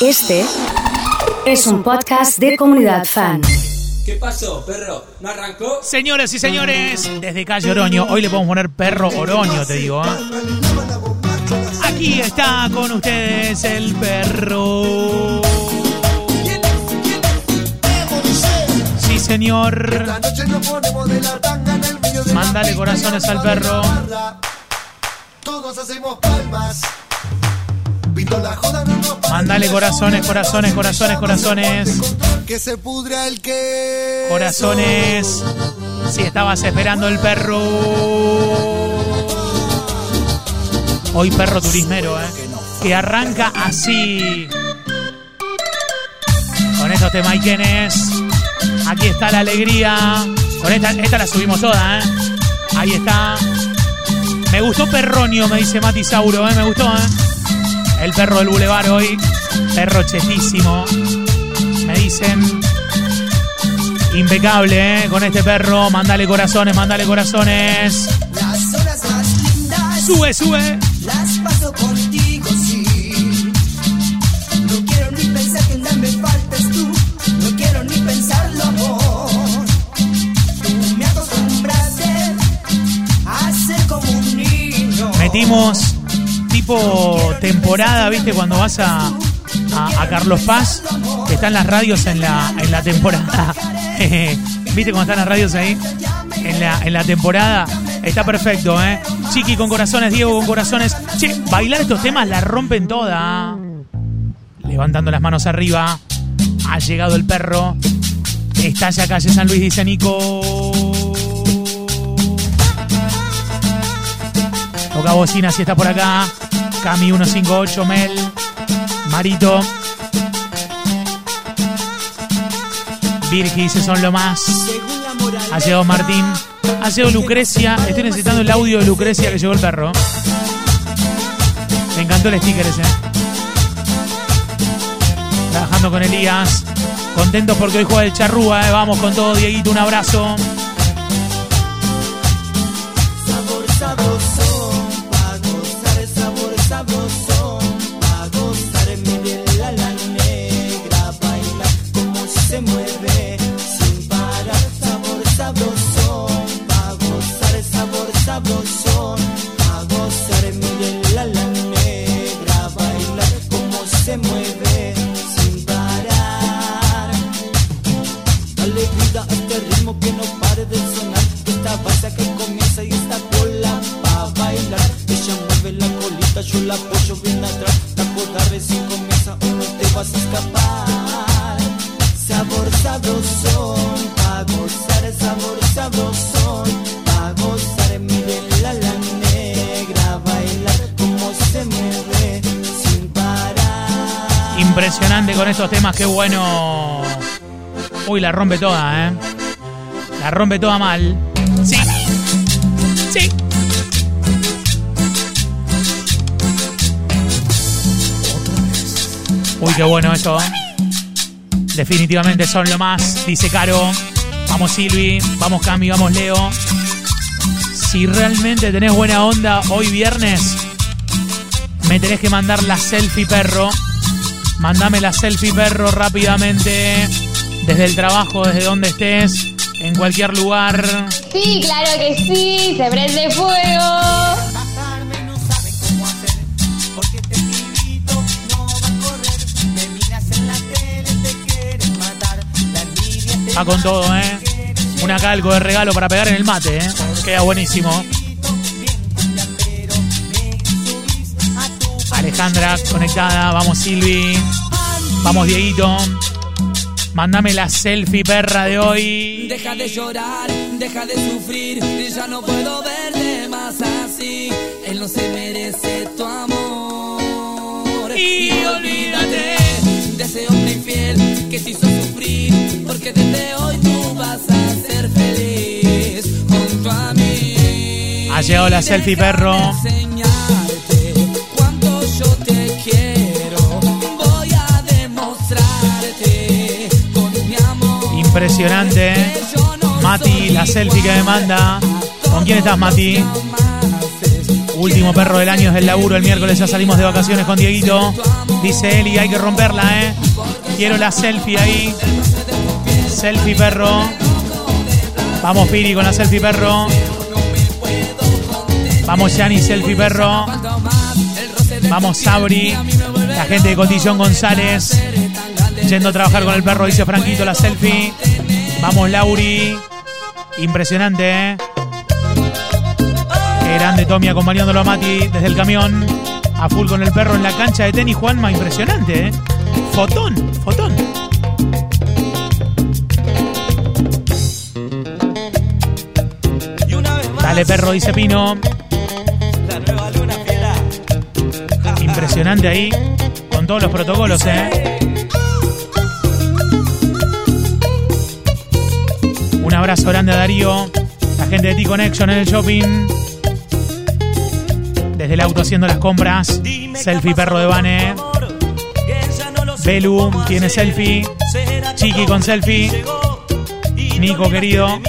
Este es un podcast de comunidad fan. ¿Qué pasó, perro? ¿No arrancó? Señoras y señores, desde Calle Oroño, hoy le podemos poner perro Oroño, te digo. ¿eh? Aquí está con ustedes el perro. Sí, señor. Mándale corazones al perro. Todos hacemos palmas. Mándale corazones, corazones, corazones, corazones. Que se pudra el que. Corazones. Si estabas esperando el perro. Hoy perro turismero, ¿eh? Que arranca así. Con estos temaiquenes. Aquí está la alegría. Con esta, esta la subimos toda, ¿eh? Ahí está. Me gustó Perronio, me dice Mati Sauro, ¿eh? Me gustó, ¿eh? El perro del bulevar hoy. Perro chetísimo. Me dicen. Impecable, ¿eh? Con este perro. Mándale corazones, mándale corazones. Las horas más lindas Sube, sube. las paso contigo, sí. No quiero ni pensar que nada me faltes tú. No quiero ni pensarlo, amor. Tú me acostumbraste a ser como un niño. Metimos temporada, ¿viste? Cuando vas a, a, Carlos Paz, que están las radios en la, en la temporada. ¿Viste cuando están las radios ahí? En la, en la temporada. Está perfecto, ¿eh? Chiqui con corazones, Diego con corazones. Che, bailar estos temas la rompen toda. Levantando las manos arriba. Ha llegado el perro. Está ya calle San Luis, dice Nico. Toca bocina si está por acá. Cami 158, Mel. Marito. Virgi dice son lo más. Ha llegado Martín. Ha llegado Lucrecia. Estoy necesitando el audio de Lucrecia que llegó el perro. Me encantó el sticker ese. Trabajando con Elías. Contentos porque hoy juega el charrúa. eh. Vamos con todo, Dieguito. Un abrazo. Impresionante con estos temas, qué bueno. Uy, la rompe toda, ¿eh? La rompe toda mal. Sí. Sí. Uy, qué bueno esto. Definitivamente son lo más, dice Caro. Vamos Silvi, vamos Cami, vamos Leo. Si realmente tenés buena onda hoy viernes, me tenés que mandar la selfie perro. Mándame la selfie perro rápidamente. Desde el trabajo, desde donde estés, en cualquier lugar. Sí, claro que sí, se prende fuego. Bajarme no saben cómo hacer Porque este pibito no va a correr Me miras en la tele, te quieren matar La envidia te Va con todo, ¿eh? Una calco de regalo para pegar en el mate, ¿eh? Queda buenísimo. Alejandra conectada, vamos Silvi, vamos Dieguito. Mándame la selfie perra de hoy. Deja de llorar, deja de sufrir, ya no puedo verte más así. Él no se merece tu amor. Y olvídate de ese hombre infiel que te hizo sufrir, porque desde hoy tú vas a ser feliz junto a mí. Ha llegado la selfie perro. Impresionante. Mati, la selfie que me manda. ¿Con quién estás, Mati? Último perro del año es del laburo. El miércoles ya salimos de vacaciones con Dieguito. Dice Eli, hay que romperla, ¿eh? Quiero la selfie ahí. Selfie perro. Vamos Piri con la selfie perro. Vamos Yani, selfie perro. Vamos Sabri. La gente de Cotillón González. Yendo a trabajar con el perro, dice Franquito, la selfie. Vamos Lauri. Impresionante, ¿eh? Grande Tommy acompañándolo a Mati desde el camión. A full con el perro en la cancha de tenis, Juanma. Impresionante, ¿eh? Fotón, fotón. Dale perro, dice Pino. Impresionante ahí. Con todos los protocolos, ¿eh? Un abrazo grande a Darío. La gente de T-Connection en el shopping. Desde el auto haciendo las compras. Selfie perro de Bane. Belu tiene selfie. ¿Será que Chiqui con selfie. y Nico, querido.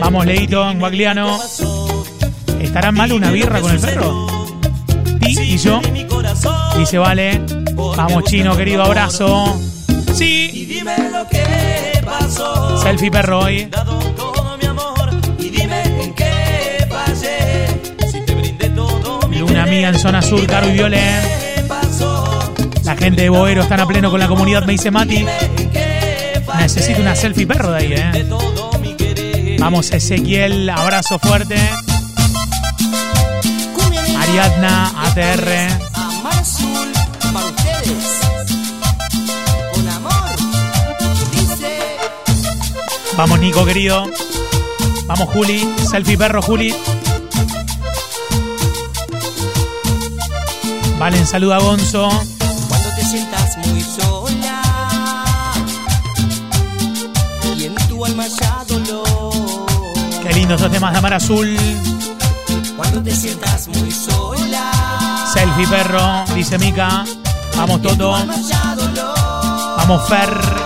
Vamos, Leito, en Guagliano. ¿Estará mal una birra con el perro? Ti y yo. Dice, vale. Vamos, chino, querido, abrazo. Y Sí. dime lo que. Selfie perro hoy. Luna mía en zona sur, Caro y Violet. La gente de Boero están a pleno con la comunidad, me dice Mati. Necesito una selfie perro de ahí, eh. Vamos, Ezequiel, abrazo fuerte. Ariadna, ATR. Vamos, Nico, querido. Vamos, Juli. Selfie perro, Juli. Valen, saluda a Gonzo. Cuando te sientas muy sola y en tu alma ya dolor. Qué lindo esos temas de Amar Azul. Cuando te sientas muy sola. Selfie perro, dice Mica. Vamos, Toto. Vamos, Fer.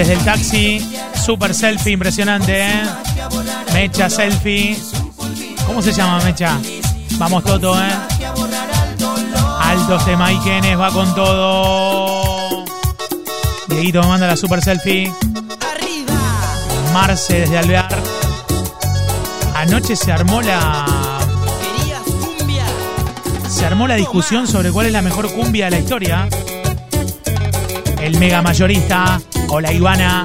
Desde el taxi. Super selfie, impresionante, ¿eh? Mecha selfie. ¿Cómo se llama Mecha? Vamos Toto, ¿eh? Altos de Maikenes, va con todo. Dieguito manda la super selfie. Marce desde Alvear. Anoche se armó la. Se armó la discusión sobre cuál es la mejor cumbia de la historia. El mega mayorista. Hola Ivana.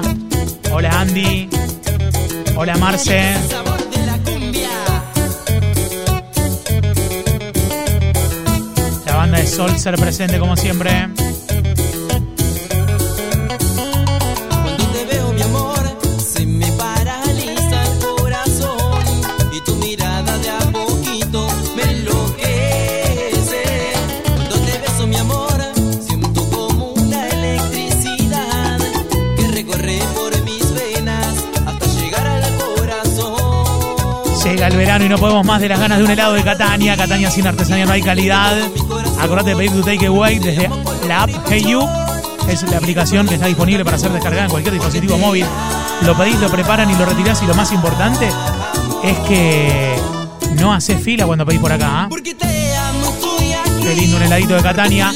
Hola Andy. Hola Marce. La banda de Sol ser presente como siempre. Verano y no podemos más de las ganas de un helado de Catania. Catania sin artesanía no hay calidad. Acordate de pedir tu takeaway desde la app Hey You. Es la aplicación que está disponible para ser descargada en cualquier dispositivo móvil. Lo pedís, lo preparan y lo retirás. Y lo más importante es que no haces fila cuando pedís por acá. ¿ah? Qué lindo un heladito de Catania.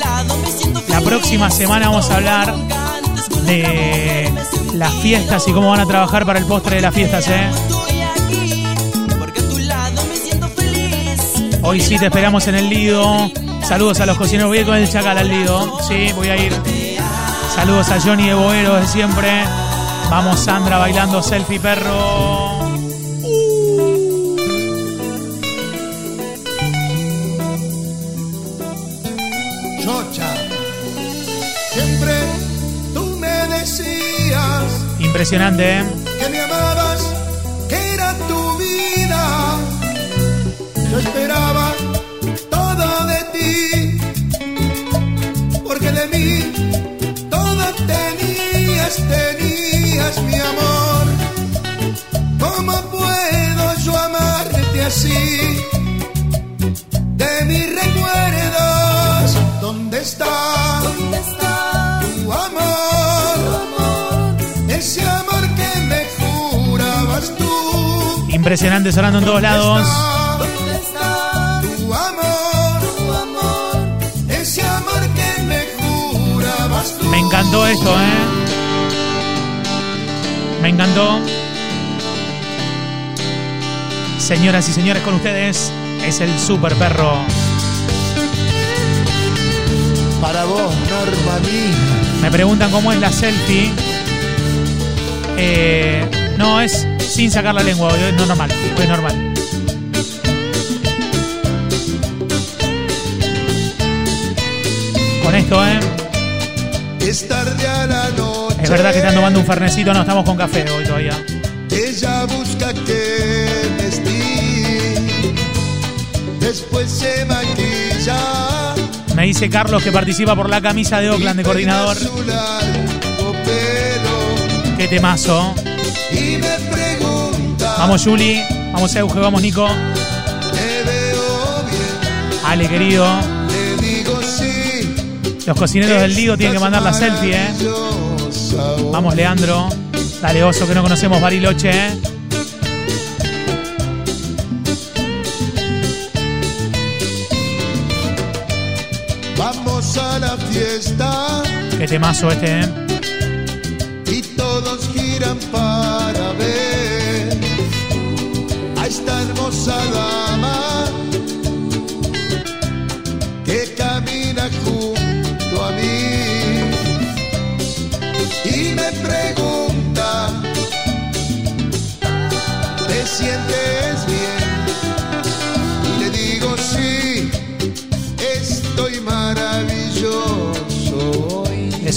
Siento La próxima semana vamos a hablar de las fiestas y cómo van a trabajar para el postre de las fiestas. ¿eh? Hoy sí te esperamos en el Lido. Saludos a los cocineros. Voy a ir con el Chacal al Lido. Sí, voy a ir. Saludos a Johnny de Boero de siempre. Vamos Sandra bailando selfie perro. Chocha, siempre tú me decías Impresionante, ¿eh? Así de mis recuerdos. ¿Dónde está? ¿Dónde está tu amor? Ese amor que me jurabas tú. Impresionante sonando en todos lados. ¿Dónde está Tu amor, tu amor? ese amor que me jurabas tú. Me encantó esto, ¿eh? Me encantó. Señoras y señores, con ustedes es el super perro. Para vos, Norma mía. Me preguntan cómo es la selfie. Eh, no, es sin sacar la lengua, es no normal, es normal. Con esto, ¿eh? Es tarde a la noche. Es verdad que están tomando un fernecito, no, estamos con café hoy todavía. Ella busca que vestir. Después se maquilla. Me dice Carlos que participa por la camisa de Oakland de coordinador. Qué temazo. Y me pregunta. Vamos Juli, vamos Euge, vamos Nico. Te veo bien. Ale querido. Le digo sí. Los cocineros del Lido tienen que mandar la selfie, ¿eh? Vamos Leandro. Dale oso que no conocemos Bariloche, ¿eh? Vamos a la fiesta. Qué temazo este, ¿eh?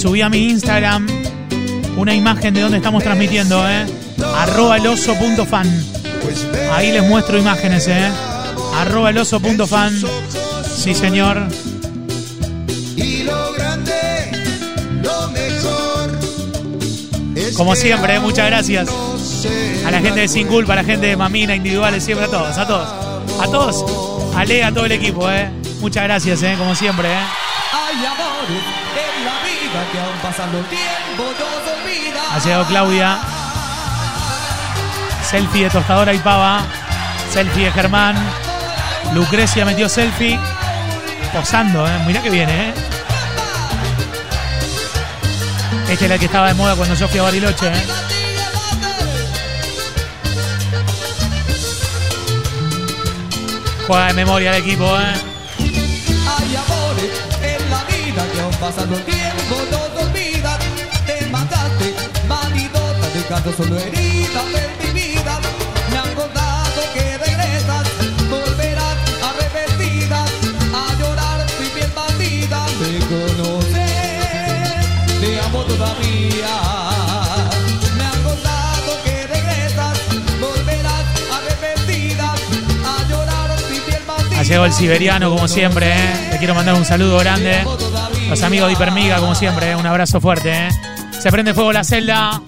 Subí a mi Instagram una imagen de donde estamos transmitiendo, ¿eh? Arroba el oso.fan. ve Ahí les muestro imágenes, ¿eh? Arroba el oso.fan. Sí, señor. Como siempre, ¿eh? muchas gracias. A la gente de Sin Culpa, a la gente de Mamina, individuales, siempre a todos, a todos. A todos. A a todo el equipo, ¿eh? Muchas gracias, ¿eh? Como siempre, ¿eh? Hay amores en la vida que aún pasando el tiempo nos olvida. Ha llegado Claudia. Selfie de tostadora y pava. Selfie de Germán. Lucrecia metió selfie. Posando, ¿eh? Mirá que viene, ¿eh? Este era el que estaba de moda cuando yo fui a Bariloche, ¿eh? Juega de memoria el equipo, ¿eh? Pasando el tiempo nos olvidan. Te mataste, malidota, dejando solo heridas en mi vida. Me han contado que regresas, volverás arrepentida a llorar mi piel bandida. Te conoces, te amo todavía. Me han contado que regresas, volverás arrepentida a llorar piel bandida. Ha llegado el siberiano, como siempre, ¿eh? Le quiero mandar un saludo grande. Los amigos de Hipermiga, como siempre, ¿eh? Un abrazo fuerte, ¿eh? Se prende fuego la celda.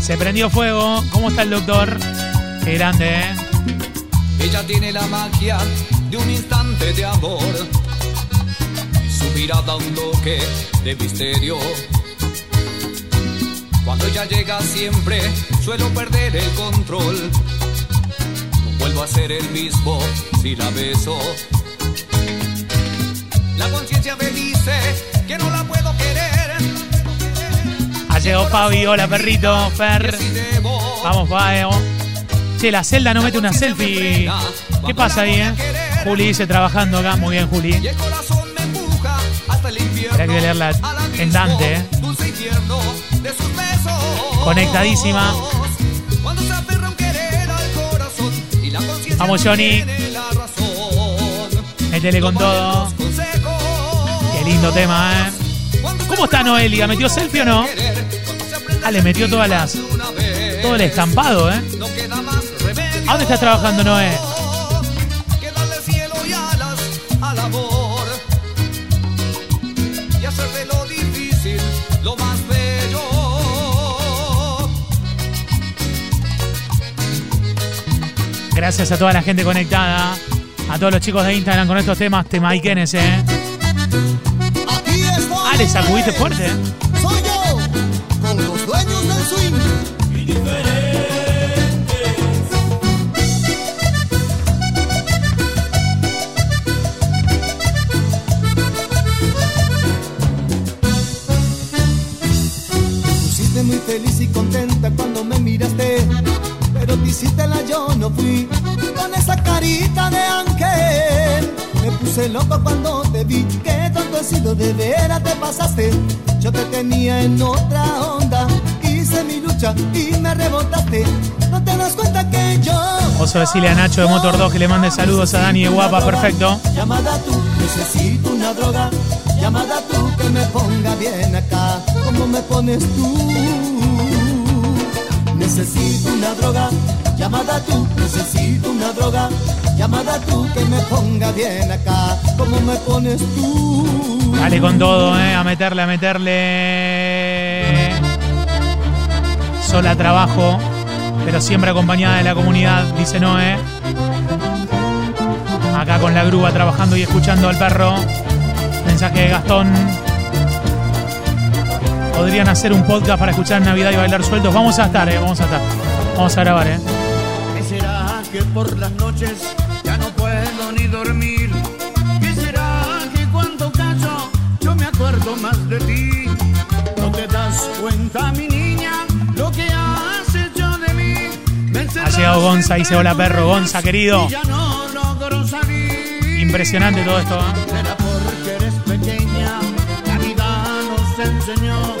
Se prendió fuego. ¿Cómo está el doctor? Qué grande, ¿eh? Ella tiene la magia de un instante de amor. Su mirada un toque de misterio. Cuando ella llega siempre suelo perder el control. No vuelvo a ser el mismo si la beso. La conciencia me dice que no la puedo querer. Ha llegado Fabi. Hola, perrito. Fer. Vamos, Faeo. Che, la celda no mete una selfie. ¿Qué pasa ahí, eh? Juli dice trabajando acá. Muy bien, Juli. Habrá que leerla en Dante, ¿eh? Conectadísima. Vamos, Johnny. Métele con todo. Qué lindo tema, ¿eh? ¿Cómo está Noelia? ¿Metió selfie o no? Ah, le metió todas las. Todo el estampado, ¿eh? ¿A dónde estás trabajando, Noé? Gracias a toda la gente conectada. A todos los chicos de Instagram con estos temas, temaiquenes, eh. Aquí estoy. Ah, le sacudiste fuerte, eh. Soy yo, con los dueños del swing. Muy feliz y contenta cuando me miraste, pero te hiciste esa carita de ángel, me puse loco cuando te vi. Que tonto he sido, de veras te pasaste. Yo te tenía en otra onda, hice mi lucha y me rebotaste. No te das cuenta que yo. Vamos a decirle a Nacho de Motor 2 que le mande saludos a Dani de Guapa, perfecto. Llamada tú, necesito una droga. Llamada tú que me ponga bien acá, como me pones tú. Necesito una droga. Llamada tú, necesito una droga. Llamada tú que me ponga bien acá, como me pones tú. Dale con todo, eh. A meterle, a meterle. Sola trabajo, pero siempre acompañada de la comunidad, dice Noé. Acá con la grúa trabajando y escuchando al perro. Mensaje de Gastón. Podrían hacer un podcast para escuchar Navidad y bailar sueltos. Vamos a estar, eh. Vamos a estar. Vamos a grabar, eh. ¿Qué será que por las noches ya no puedo ni dormir? ¿Qué será que cuando callo yo me acuerdo más de ti? ¿No te das cuenta, mi niña, lo que has hecho de mí? Ha llegado Gonza, dice hola perro. Gonza, querido. y ya no logro salir. Impresionante todo esto. ¿eh? Será porque eres pequeña, la vida nos enseñó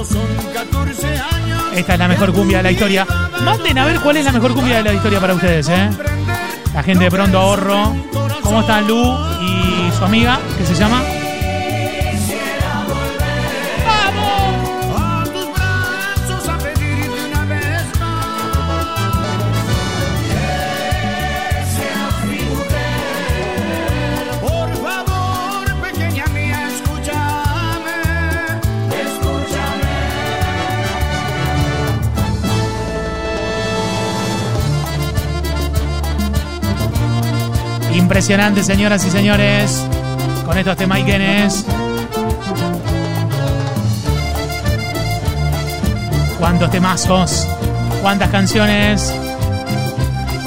Solo son 14 años. Esta es la mejor cumbia de la historia. Manden a ver cuál es la mejor cumbia de la historia para ustedes, ¿eh? La gente de Pronto Ahorro. ¿Cómo están Lu y su amiga, que se llama? Impresionante, señoras y señores. Con estos temaiquenes. Cuántos temazos. Cuántas canciones.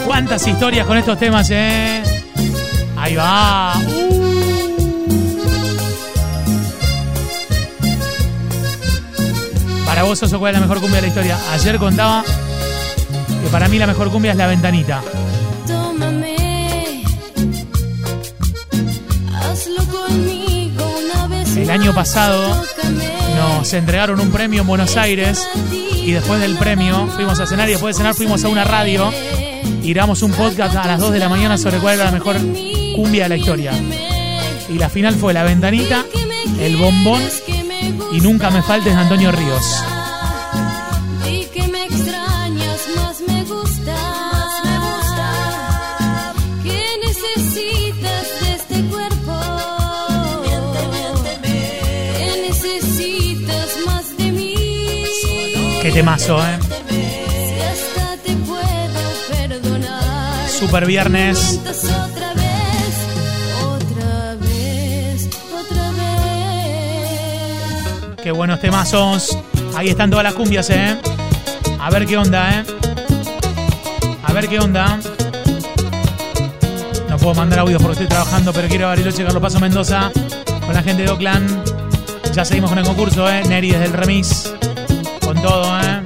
Cuántas historias con estos temas, eh. Ahí va. Para vos, Oso, ¿cuál es la mejor cumbia de la historia? Ayer contaba que para mí la mejor cumbia es La Ventanita. El año pasado nos entregaron un premio en Buenos Aires y después del premio fuimos a cenar y después de cenar fuimos a una radio y grabamos un podcast a las 2 de la mañana sobre cuál era la mejor cumbia de la historia. Y la final fue La Ventanita, El Bombón y Nunca Me Faltes de Antonio Ríos. Temazo, ¿eh? Super viernes. Qué buenos temazos. Ahí están todas las cumbias, ¿eh? A ver qué onda, ¿eh? A ver qué onda. No puedo mandar audios porque estoy trabajando, pero quiero Bariloche, Carlos Paso Mendoza, con la gente de Oakland. Ya seguimos con el concurso, ¿eh? Neri desde el remis. Todo, ¿eh?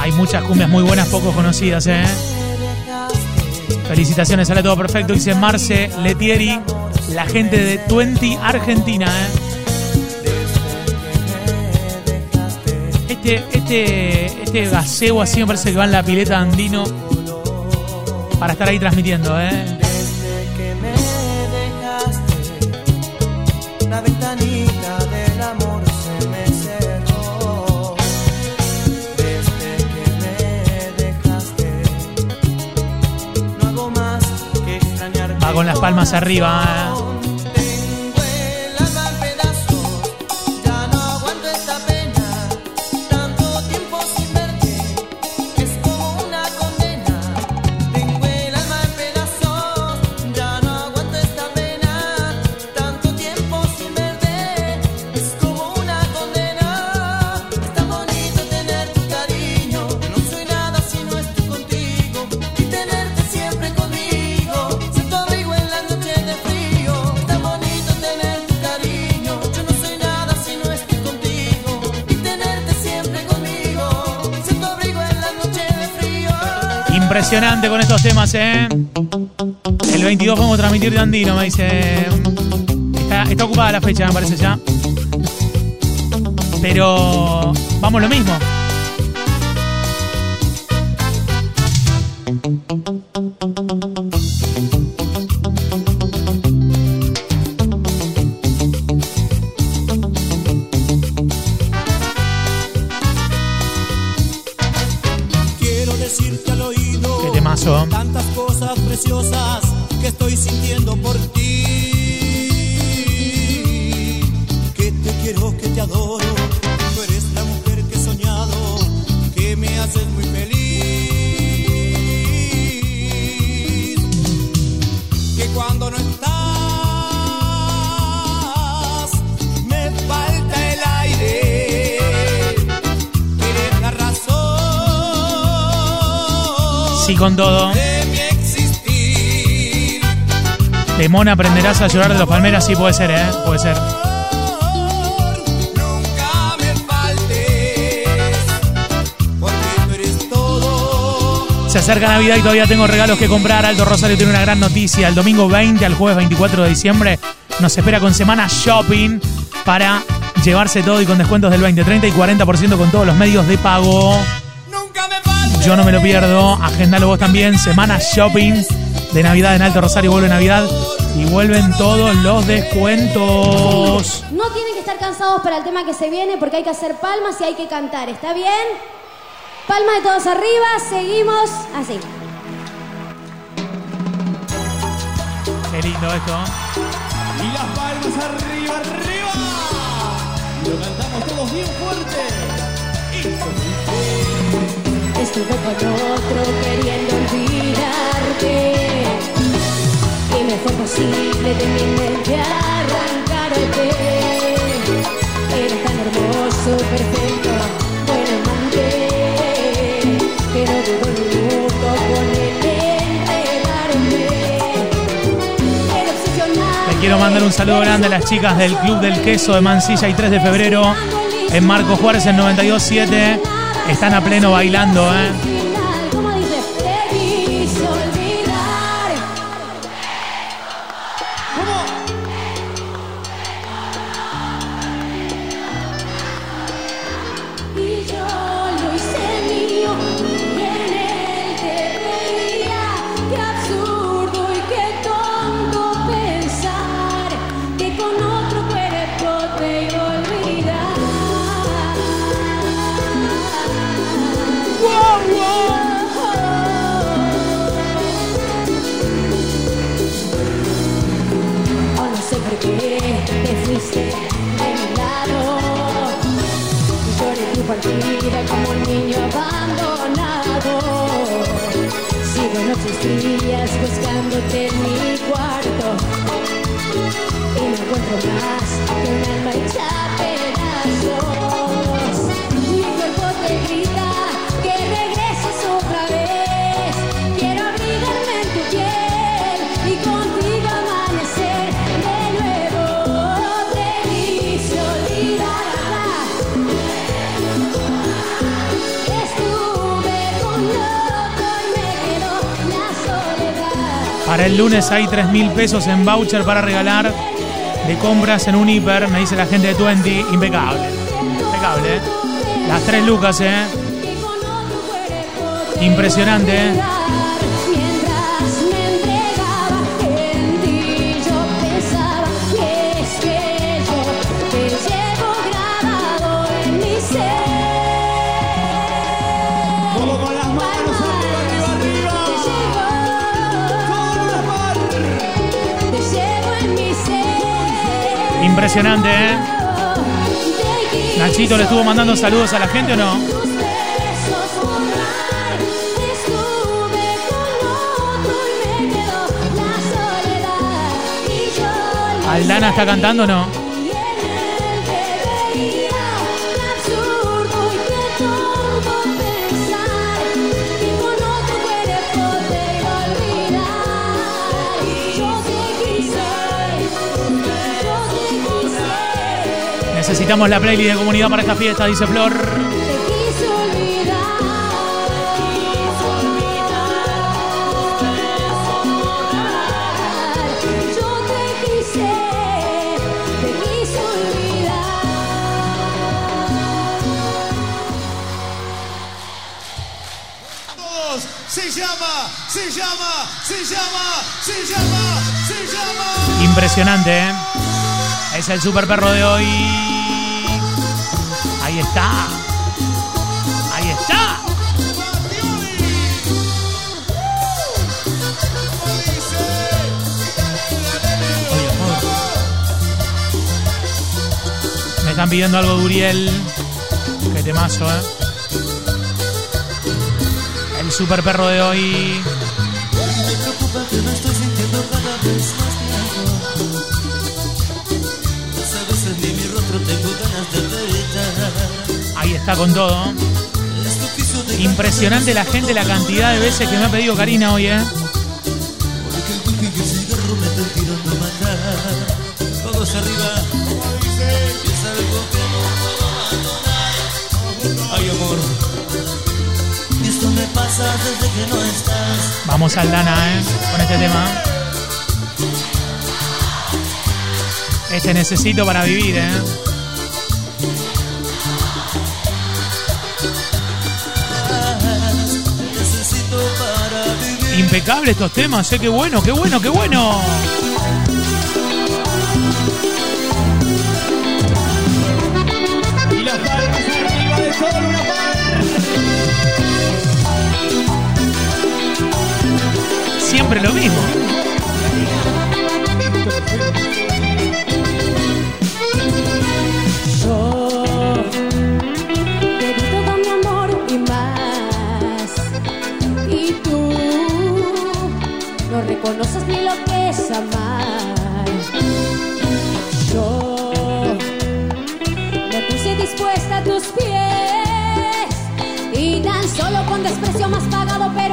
Hay muchas cumbias muy buenas, poco conocidas, ¿eh? Felicitaciones, sale todo perfecto. Dice Marce Letieri, la gente de Twenty Argentina, ¿eh? Este, este, este gaseo así me parece que va en la pileta andino para estar ahí transmitiendo, ¿eh? Con las palmas arriba. Impresionante con estos temas, ¿eh? El 22 vamos a transmitir de Andino, me dice. Está, está ocupada la fecha, me parece ya. Pero vamos lo mismo. Razón Sí con todo. de aprenderás a llorar de los palmeras, sí puede ser, ¿eh? Puede ser. Se acerca Navidad y todavía tengo regalos que comprar. Alto Rosario tiene una gran noticia. El domingo 20 al jueves 24 de diciembre nos espera con semana shopping para llevarse todo y con descuentos del 20, 30 y 40% con todos los medios de pago. Yo no me lo pierdo. Agendalo vos también. Semana shopping de Navidad en Alto Rosario. Vuelve Navidad y vuelven todos los descuentos. No tienen que estar cansados para el tema que se viene porque hay que hacer palmas y hay que cantar, ¿está bien? Palmas de todos arriba, seguimos así. Qué lindo esto. Y las palmas arriba, arriba. Lo cantamos Con otro queriendo con Le quiero mandar un saludo grande a las chicas del Club del Queso de Mansilla y 3 de febrero en Marco Juárez en 92.7. Están a pleno bailando, ¿eh? Días buscándote en mi cuarto. Y no encuentro más que un alma hecha El lunes hay 3 mil pesos en voucher para regalar de compras en un hiper, me dice la gente de Twenty. Impecable. Impecable, ¿eh? Las 3 lucas, ¿eh? Impresionante, Impresionante, ¿eh? Nachito le estuvo mandando saludos a la gente o no? ¿Aldana está cantando o no? Necesitamos la playlist de comunidad para esta fiesta, dice Flor. Te quise olvidar, te quise olvidar. Yo te quise, te quise olvidar. Todos, se llama, se llama, se llama, se llama, se llama. Impresionante, ¿eh? Es el super perro de hoy. Están pidiendo algo de Uriel. Qué temazo, ¿eh? El super perro de hoy. Ahí está con todo. Impresionante la gente, la cantidad de veces que me ha pedido Karina hoy, ¿eh? Porque el el cigarro. Todos arriba. Amor. Y esto me pasa desde que no estás. Vamos al Dana, ¿eh? Con este tema. Este necesito para vivir, ¿eh? Necesito para vivir. Impecable estos temas, ¿eh? Qué bueno, qué bueno, qué bueno. Siempre lo mismo. Yo te todo mi amor y más. Y tú no reconoces ni lo que es amar. Yo me puse dispuesta a tus pies. Y tan solo con desprecio más pagado, pero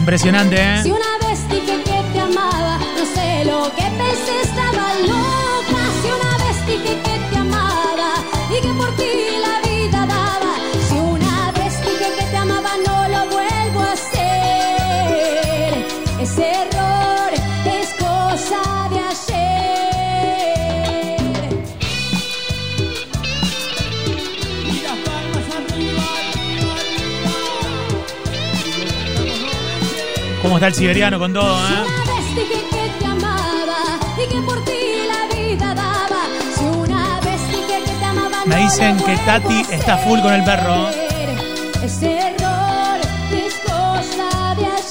Impresionante, Si ¿eh? una vez dije que te amaba, no sé lo que pensé, estaba loca. Si una vez dije que te amaba y que por ti está el siberiano con todo, eh? una vez dije que te amaba y que por ti la vida daba. Si una vez dije que te amaba, Me dicen que Tati está full con el perro. hacer. Ese error es cosa de ayer.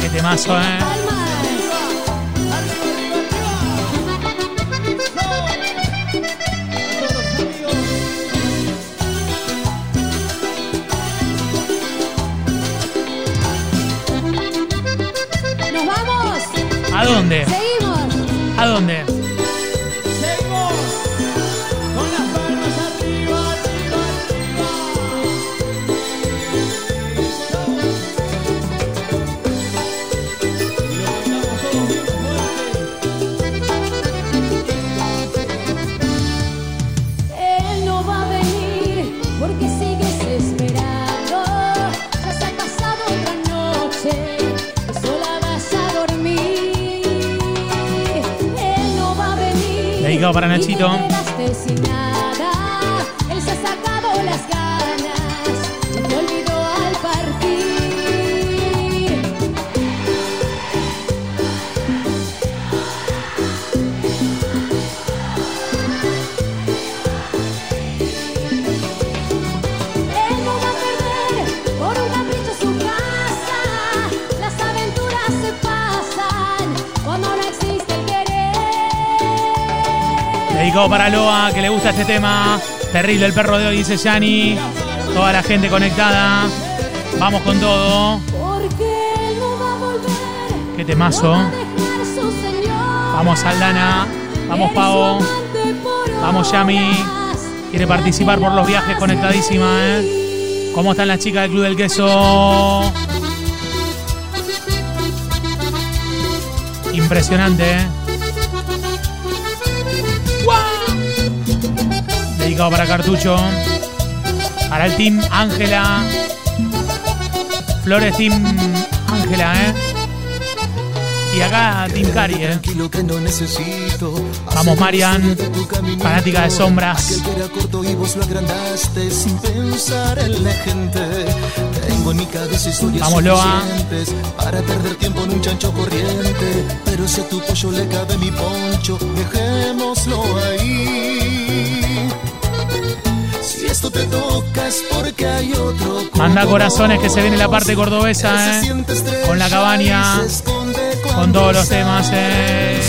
Qué temazo, ¿eh? ¿A para Nachito. Dedicado para Loa, que le gusta este tema. Terrible el perro de hoy, dice Yani. Toda la gente conectada. Vamos con todo. Qué temazo. Vamos Aldana. Vamos Pavo. Vamos Yami. Quiere participar por los viajes conectadísima, ¿eh? ¿Cómo están las chicas del Club del Queso? Impresionante, ¿eh? Dedicado para Cartucho. Para el team Ángela. Flores Team Ángela, ¿eh? Y acá Team Cari, ¿eh? Vamos, Marian, fanática de sombras. Vamos, Loa. para perder tiempo en un chancho corriente. Pero si a tu pollo le cabe mi poncho, dejémoslo ahí. Esto te toca es porque hay otro. Corazones que se viene la parte cordobesa, ¿eh? Con la cabaña, con todos los temas, ¿eh?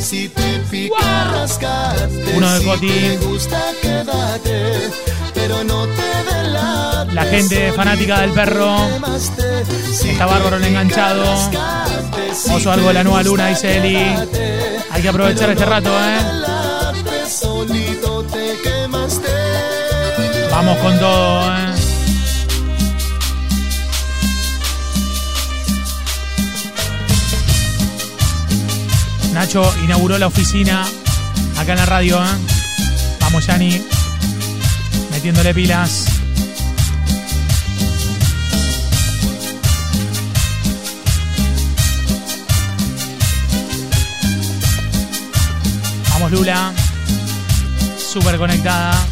Si te pica. Uno de si. Pero no te delates. La gente fanática del perro. Si Está bárbaro el enganchado. Oso algo de la nueva luna, dice Eli. Hay que aprovechar este rato, ¿eh? Vamos con todo, ¿eh? Nacho inauguró la oficina acá en la radio, ¿eh? Vamos, Yani. Metiéndole pilas. Vamos, Lula. Súper conectada.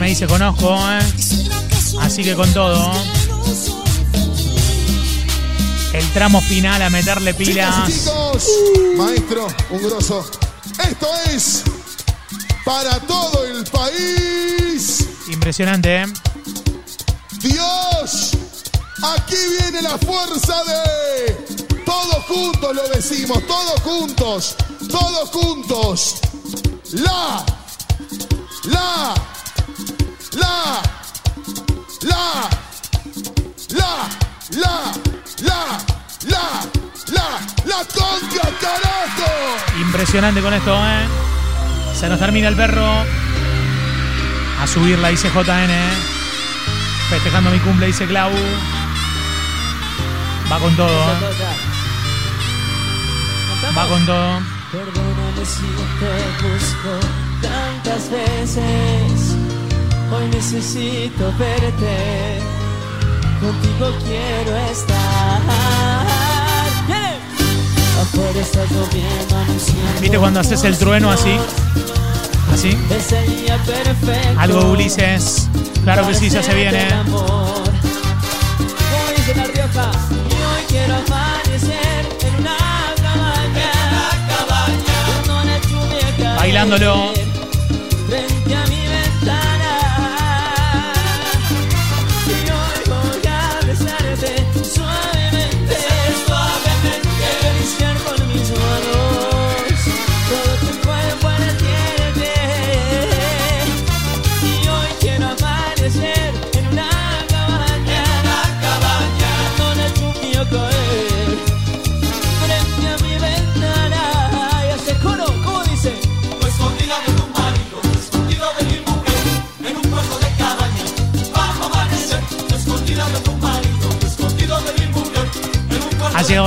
Me dice conozco, ¿eh? Así que con todo. El tramo final a meterle pilas. chicos, maestro, un grosso. Esto es para todo el país. Impresionante, ¿eh? Dios, aquí viene la fuerza de todos juntos lo decimos, todos juntos, todos juntos. La, la, la, la, la, la, la, la, la, la conga, carajo. Impresionante con esto, ¿eh? Se nos termina el perro. A subir la ICJN, ¿eh? Festejando mi cumple, dice Clau. Va con todo, ¿eh? Va con todo. Perdóname si te busco tantas veces. Hoy necesito verte. Contigo quiero estar. Afuera está lloviendo, anunciando ¿Viste cuando haces el trueno así? ¿Así? Es el día perfecto. Algo Ulises. Claro que sí, ya se viene. Para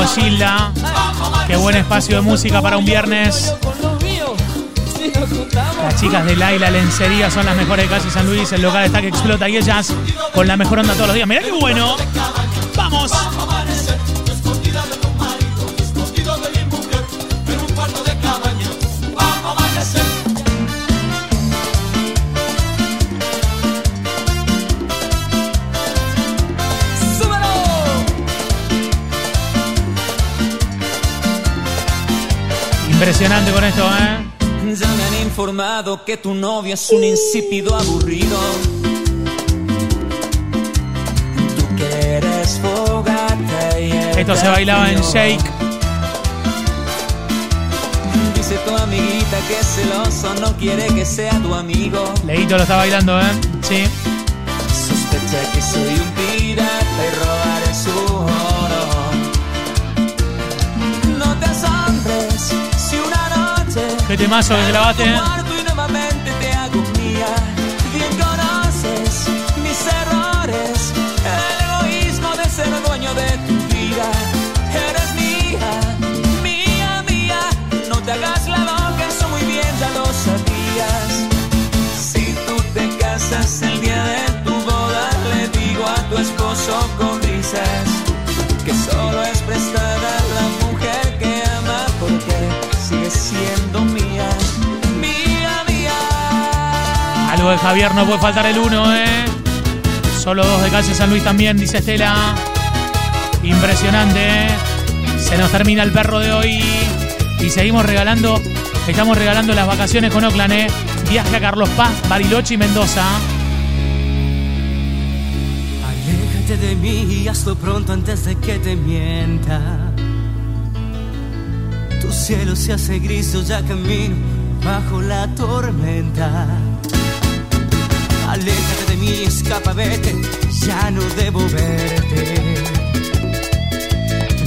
Gilda. Qué buen espacio de música para un viernes. Las chicas de Laila Lencería son las mejores de Calle San Luis. El local está que explota y ellas con la mejor onda todos los días. Mirá qué bueno. Vamos. Impresionante con esto, ¿eh? Ya me han informado que tu novio es un insípido aburrido. Tú que eres fogata y Esto se bailaba en Shake. Dice tu amiguita que es celoso, no quiere que sea tu amigo. Leito lo está bailando, ¿eh? Sí. Sospecha que soy un Qué temazo que bate. ¿eh? De de la. Si tú te casas el día de tu boda, le digo a tu esposo con risas que De Javier no puede faltar el uno, ¿eh? Solo dos de Calle San Luis también, dice Estela. Impresionante, ¿eh? Se nos termina el perro de hoy. Y seguimos regalando, estamos regalando las vacaciones con Oakland, ¿eh? Viaje a Carlos Paz, Bariloche y Mendoza. Aléjate de mí y hazlo pronto antes de que te mienta. Tu cielo se hace gris, ya camino bajo la tormenta. Aléjate de mí, escapa, vete, ya no debo verte.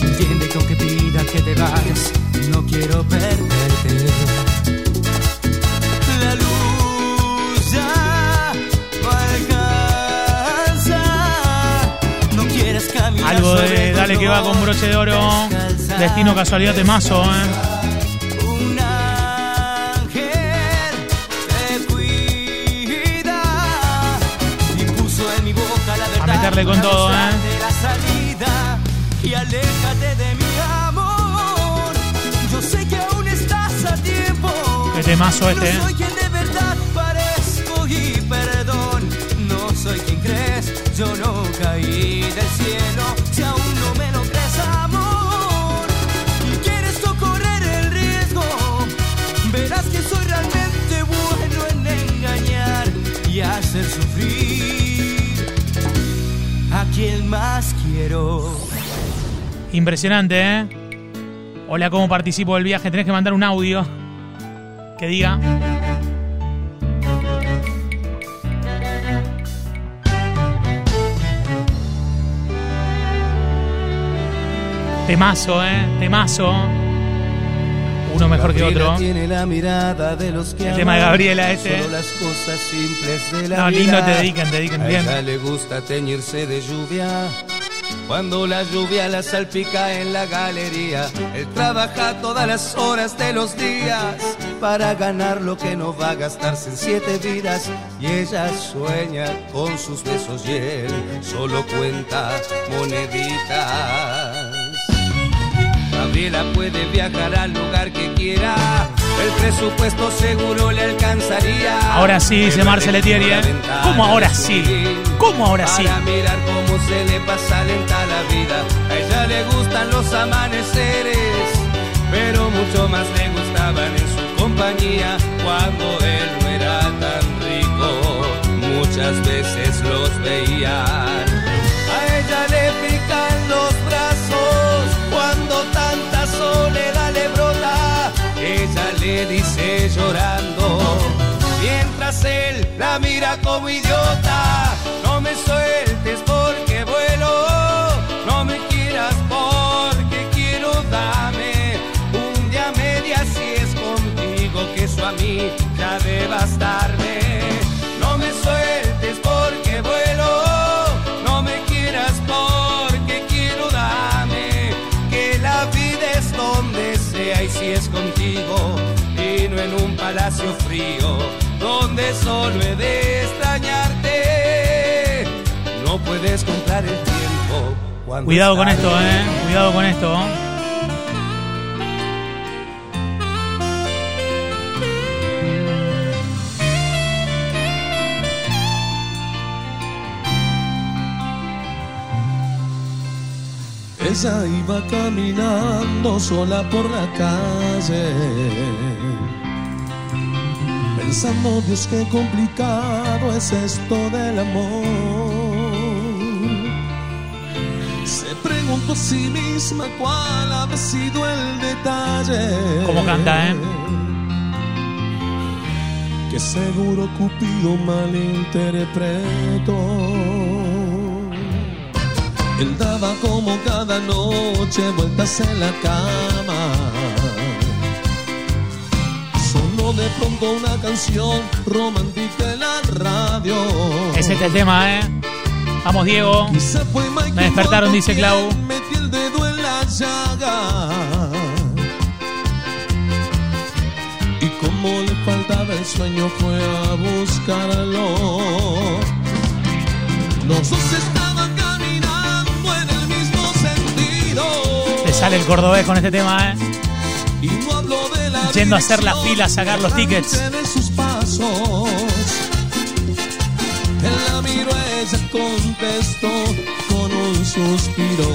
Entiende que aunque pida que te vayas, no quiero perderte. La luz ya no alcanza. No quieres caminar Algo sobre de Dale que va con broche de oro. Destino casualidad temazo, ¿eh? Meterle con todo, ¿eh? la salida y aléjate de mi amor. Yo sé que aún estás a tiempo. Qué temazo este, ¿eh? Impresionante, ¿eh? Hola, ¿cómo participo del viaje? Tenés que mandar un audio que diga. Temazo, ¿eh? Temazo. Uno mejor que otro. Tiene la mirada de los que El tema de Gabriela ese. Solo las cosas simples de la No, vida. lindo te dedican, te dedican A bien. ella le gusta teñirse de lluvia. Cuando la lluvia la salpica en la galería, él trabaja todas las horas de los días para ganar lo que no va a gastarse en siete vidas. Y ella sueña con sus besos y él solo cuenta moneditas. Gabriela puede viajar al lugar que quiera. El presupuesto seguro le alcanzaría. Ahora sí, dice Marcel Etieri, ¿eh? ¿Cómo ahora sí? ¿Cómo ahora sí? Para mirar se le pasa lenta la vida. A ella le gustan los amaneceres, pero mucho más le gustaban en su compañía. cuando él no era tan rico, muchas veces los veían. A ella le pican los brazos cuando tanta soledad le brota. Ella le dice llorando, mientras él la mira como idiota. Palacio frío donde solo he de extrañarte. No puedes comprar el tiempo. cuando Cuidado con esto, eh. Cuidado con esto. Ella iba caminando sola por la calle, pensando, Dios, qué complicado es esto del amor. Se preguntó a sí misma cuál había sido el detalle. ¿Cómo canta, eh? Que seguro Cupido malinterpretó. Él daba como cada noche vueltas en la cama. De pronto una canción romántica en la radio. Ese es el tema, eh. Vamos, Diego. Me despertaron, dice Clau. Metió el dedo en la llaga. Y como le faltaba el sueño fue a buscarlo. Los dos estaban caminando en el mismo sentido. Te sale el cordobés con este tema, eh. Yendo a hacer la fila a sacar los tickets. Él la miró, ella contestó con un suspiro.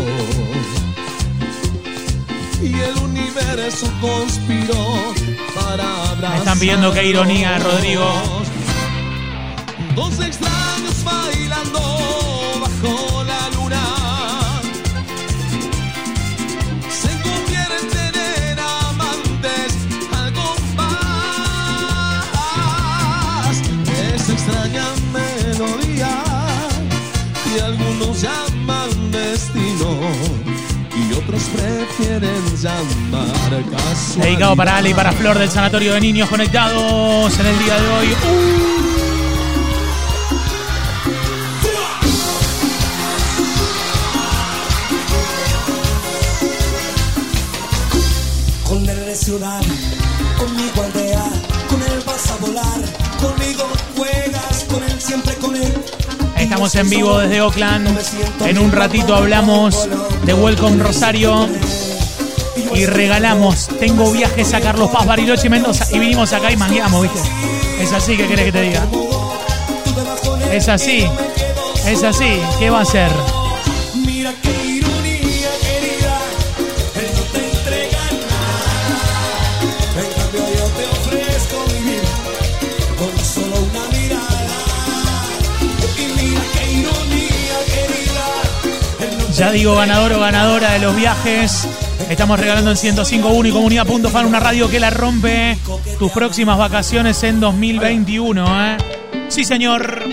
Y el universo conspiró para. Me están pidiendo qué ironía, Rodrigo. Dos extraños bailando otros prefieren llamar. Dedicado para Ale y para Flor del Sanatorio de Niños Conectados en el día de hoy. Con Estamos en vivo desde Oakland. En un ratito hablamos de Welcome Rosario. Y regalamos. Tengo viajes a Carlos Paz, Bariloche y Mendoza. Y vinimos acá y mangueamos, ¿viste? Es así, ¿qué querés que te diga? Es así. Es así. ¿Qué va a ser? Digo ganador o ganadora de los viajes. Estamos regalando en 105.1 y comunidad.fan una radio que la rompe. Tus próximas vacaciones en 2021, ¿eh? Sí, señor.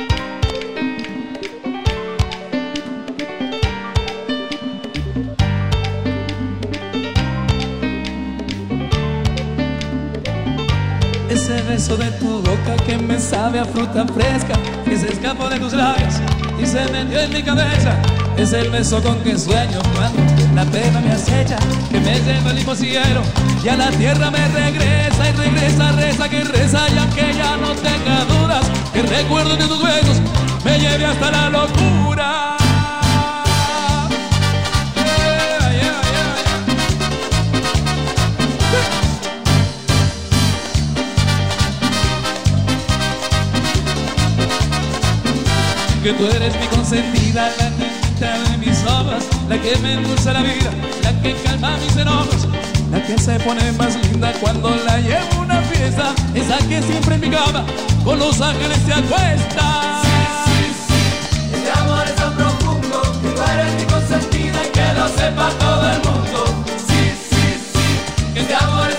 Ese beso de tu boca que me sabe a fruta fresca, que se escapó de tus labios y se metió en mi cabeza. Es el beso con que sueño cuando la pena me acecha, que me lleva al cielo y a la tierra me regresa y regresa, reza que reza y aunque ya no tenga dudas, que recuerdo de tus besos me lleve hasta la locura. Que tú eres mi consentida, la de mis ojos, la que me endulza la vida, la que calma mis enojos, la que se pone más linda cuando la llevo a una fiesta. esa que siempre en mi cama con los ángeles se acuesta. Este amor es tan profundo que tú mi consentida y que lo sepa todo el mundo. Sí, sí, sí. Que este amor es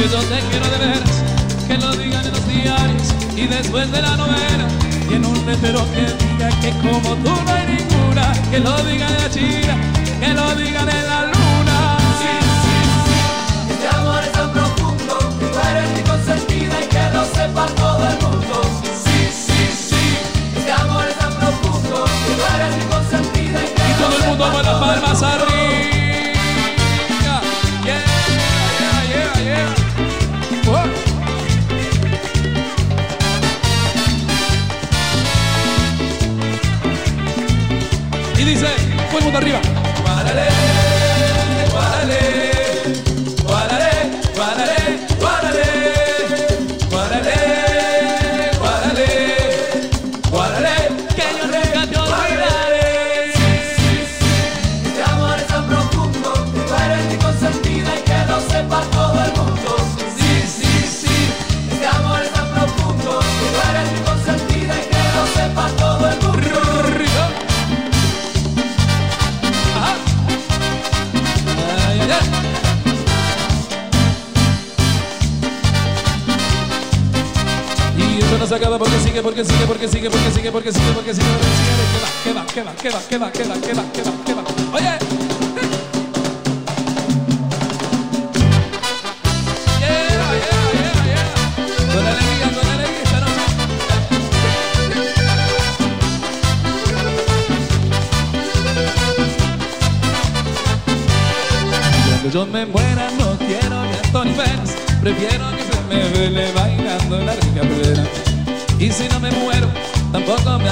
que yo te quiero de veras, que lo digan en los diarios y después de la novela. Y en un letrero que diga que como tú no hay ninguna, que lo digan en la China, que lo digan en la luna. Este amor es tan profundo que tú eres mi consentida y que lo sepa todo el mundo. Sí, sí, sí. Este amor es tan profundo que tú eres mi consentida y que Y todo el mundo con las palmas arriba. Arriba. Acaba porque sigue, porque sigue, porque sigue, porque sigue, porque sigue, porque sigue, porque sigue. Que va, que va, que va, que va, que va, que va, que va, que va, que va. Oye. Yeah,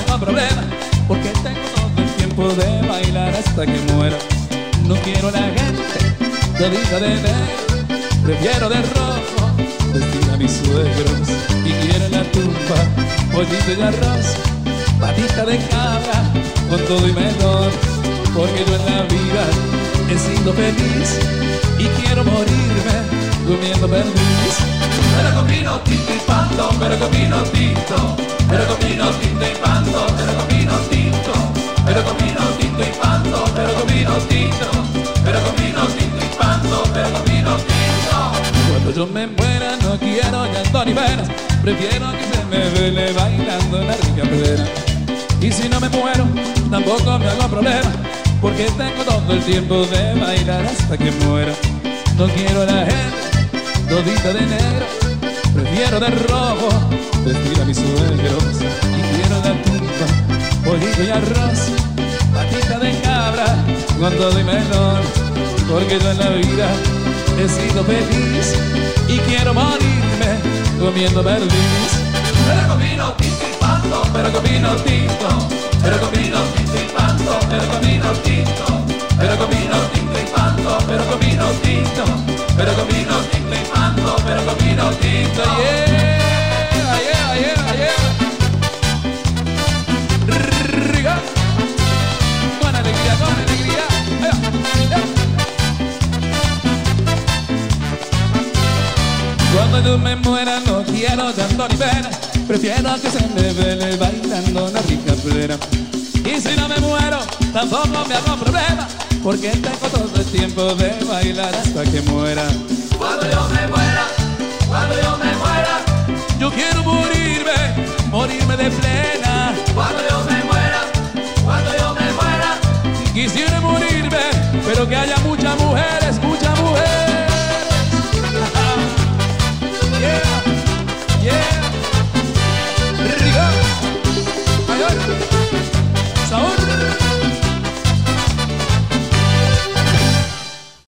hago problema Porque tengo todo el tiempo de bailar hasta que muera No quiero la gente todita de negro Prefiero de rojo vestir a mis suegros Y quiero la tumba pollito y arroz Patita de cabra con todo y melón Porque yo en la vida he sido feliz y quiero morirme comiendo perdiz. Pero con vino pero con vino tinto, pero con vino tinto y panto, pero con vino tinto, pero con vino tinto y panto, pero con vino tinto, pero con tinto y panto, pero con tinto. Cuando yo me muera no quiero llanto ni penas, prefiero que se me vele bailando la rica plena. Y si no me muero, tampoco me hago problema, porque tengo todo el tiempo de bailar hasta que muera. No quiero a la gente todita de negro, prefiero de rojo vestir a mis suegros. Y quiero la tumba, pollito y arroz, patita de cabra todo y melón, porque yo en la vida he sido feliz y quiero morirme comiendo perdiz. Pero con vino tinto pero con vino tinto, pero con vino tinto pero con vino tinto, pero con vino tinto pero con vino tinto, pero con vino tinto vino tinto. Yeah, yeah, yeah, yeah. Con alegría, con alegría. Cuando yo me muera no quiero llanto ni pena Prefiero que se me vele bailando una rica plena Y si no me muero tampoco me hago problema Porque tengo todo el tiempo de bailar hasta que muera Cuando yo me muera, cuando yo me muera, Yo quiero morirme, morirme de plena. cuando yo me muera, cuando yo me muera, Quisiera morirme, pero que haya muchas mujeres, muchas